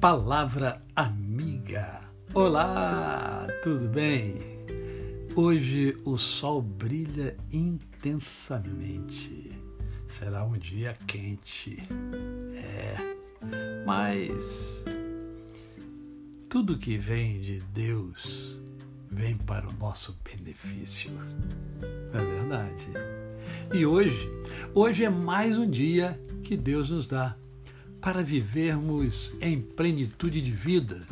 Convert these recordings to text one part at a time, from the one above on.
Palavra Amiga. Olá, tudo bem? Hoje o sol brilha intensamente. Será um dia quente. É, mas tudo que vem de Deus vem para o nosso benefício. É verdade. E hoje, hoje é mais um dia que Deus nos dá para vivermos em plenitude de vida,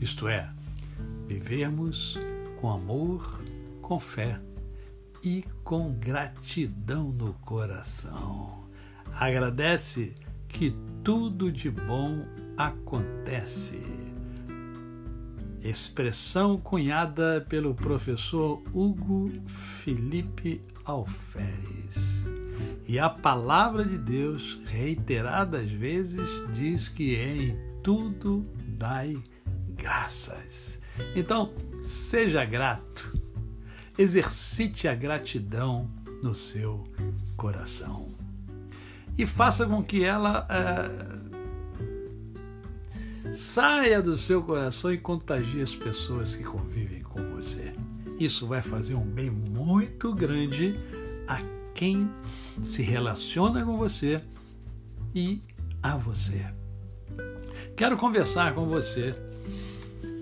isto é, vivermos com amor, com fé e com gratidão no coração. Agradece que tudo de bom acontece. Expressão cunhada pelo professor Hugo Felipe Alferes. E a palavra de Deus, reiteradas vezes, diz que em tudo dai graças. Então, seja grato, exercite a gratidão no seu coração e faça com que ela é, saia do seu coração e contagie as pessoas que convivem com você. Isso vai fazer um bem muito grande a quem se relaciona com você e a você. Quero conversar com você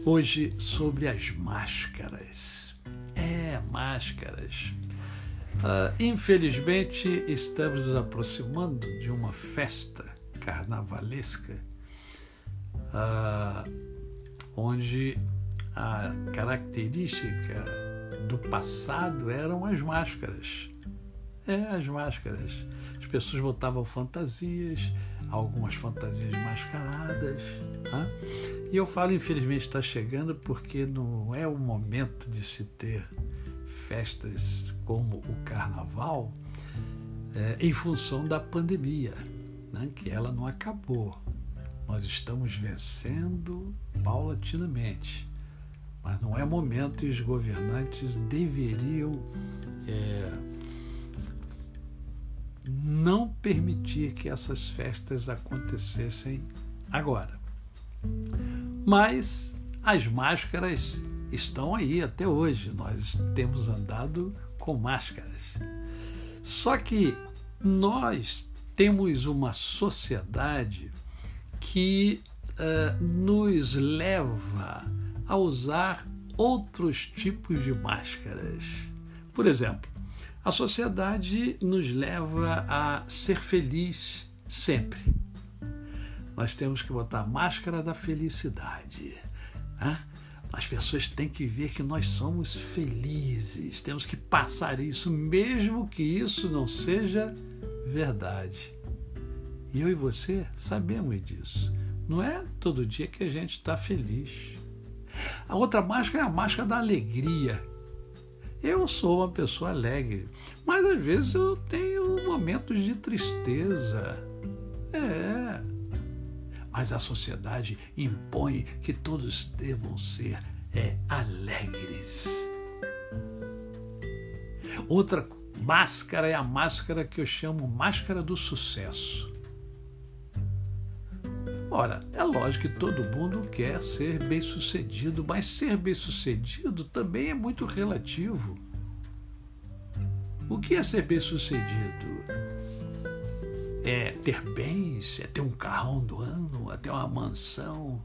hoje sobre as máscaras. É, máscaras. Uh, infelizmente, estamos nos aproximando de uma festa carnavalesca uh, onde a característica do passado eram as máscaras. É, as máscaras. As pessoas botavam fantasias, algumas fantasias mascaradas. E eu falo, infelizmente, está chegando porque não é o momento de se ter festas como o carnaval é, em função da pandemia, né? que ela não acabou. Nós estamos vencendo paulatinamente. Mas não é momento e os governantes deveriam. É, não permitir que essas festas acontecessem agora. Mas as máscaras estão aí até hoje, nós temos andado com máscaras. Só que nós temos uma sociedade que uh, nos leva a usar outros tipos de máscaras. Por exemplo, a sociedade nos leva a ser feliz sempre. Nós temos que botar a máscara da felicidade. Né? As pessoas têm que ver que nós somos felizes. Temos que passar isso, mesmo que isso não seja verdade. E eu e você sabemos disso. Não é todo dia que a gente está feliz. A outra máscara é a máscara da alegria, eu sou uma pessoa alegre, mas às vezes eu tenho momentos de tristeza. É. Mas a sociedade impõe que todos devam ser é, alegres. Outra máscara é a máscara que eu chamo máscara do sucesso. Ora, é lógico que todo mundo quer ser bem-sucedido, mas ser bem-sucedido também é muito relativo. O que é ser bem-sucedido? É ter bens, é ter um carrão do ano, é ter uma mansão.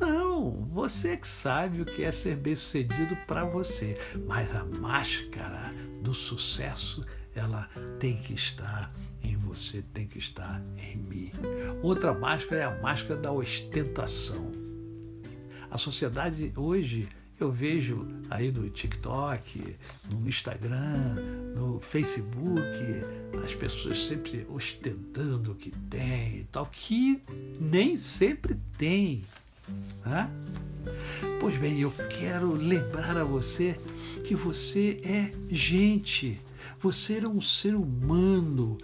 Não, você que sabe o que é ser bem-sucedido para você, mas a máscara do sucesso ela tem que estar em você, tem que estar em mim. Outra máscara é a máscara da ostentação. A sociedade hoje eu vejo aí no TikTok, no Instagram, no Facebook, as pessoas sempre ostentando o que tem e tal, que nem sempre tem. Né? Pois bem, eu quero lembrar a você que você é gente, você é um ser humano.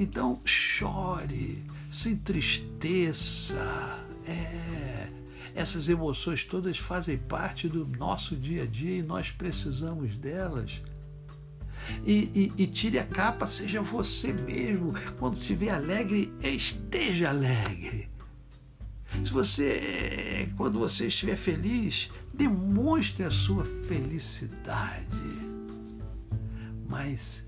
Então chore, se entristeça. É, essas emoções todas fazem parte do nosso dia a dia e nós precisamos delas. E, e, e, tire a capa, seja você mesmo. Quando estiver alegre, esteja alegre. Se você, quando você estiver feliz, demonstre a sua felicidade. Mas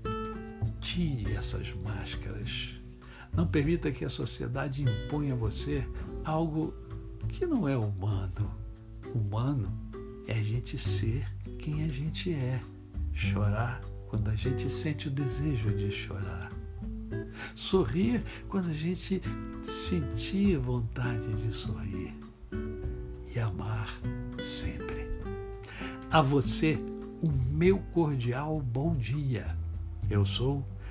tire essas máscaras. Não permita que a sociedade imponha a você algo que não é humano. Humano é a gente ser quem a gente é. Chorar quando a gente sente o desejo de chorar. Sorrir quando a gente sentir vontade de sorrir. E amar sempre. A você, o meu cordial bom dia. Eu sou